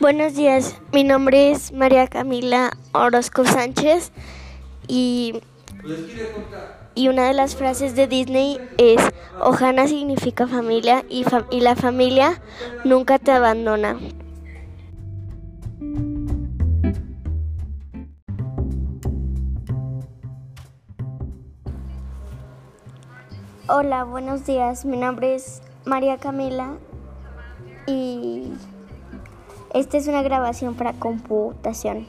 Buenos días, mi nombre es María Camila Orozco Sánchez y, y una de las frases de Disney es Ojana significa familia y, y la familia nunca te abandona. Hola, buenos días. Mi nombre es María Camila y esta es una grabación para computación.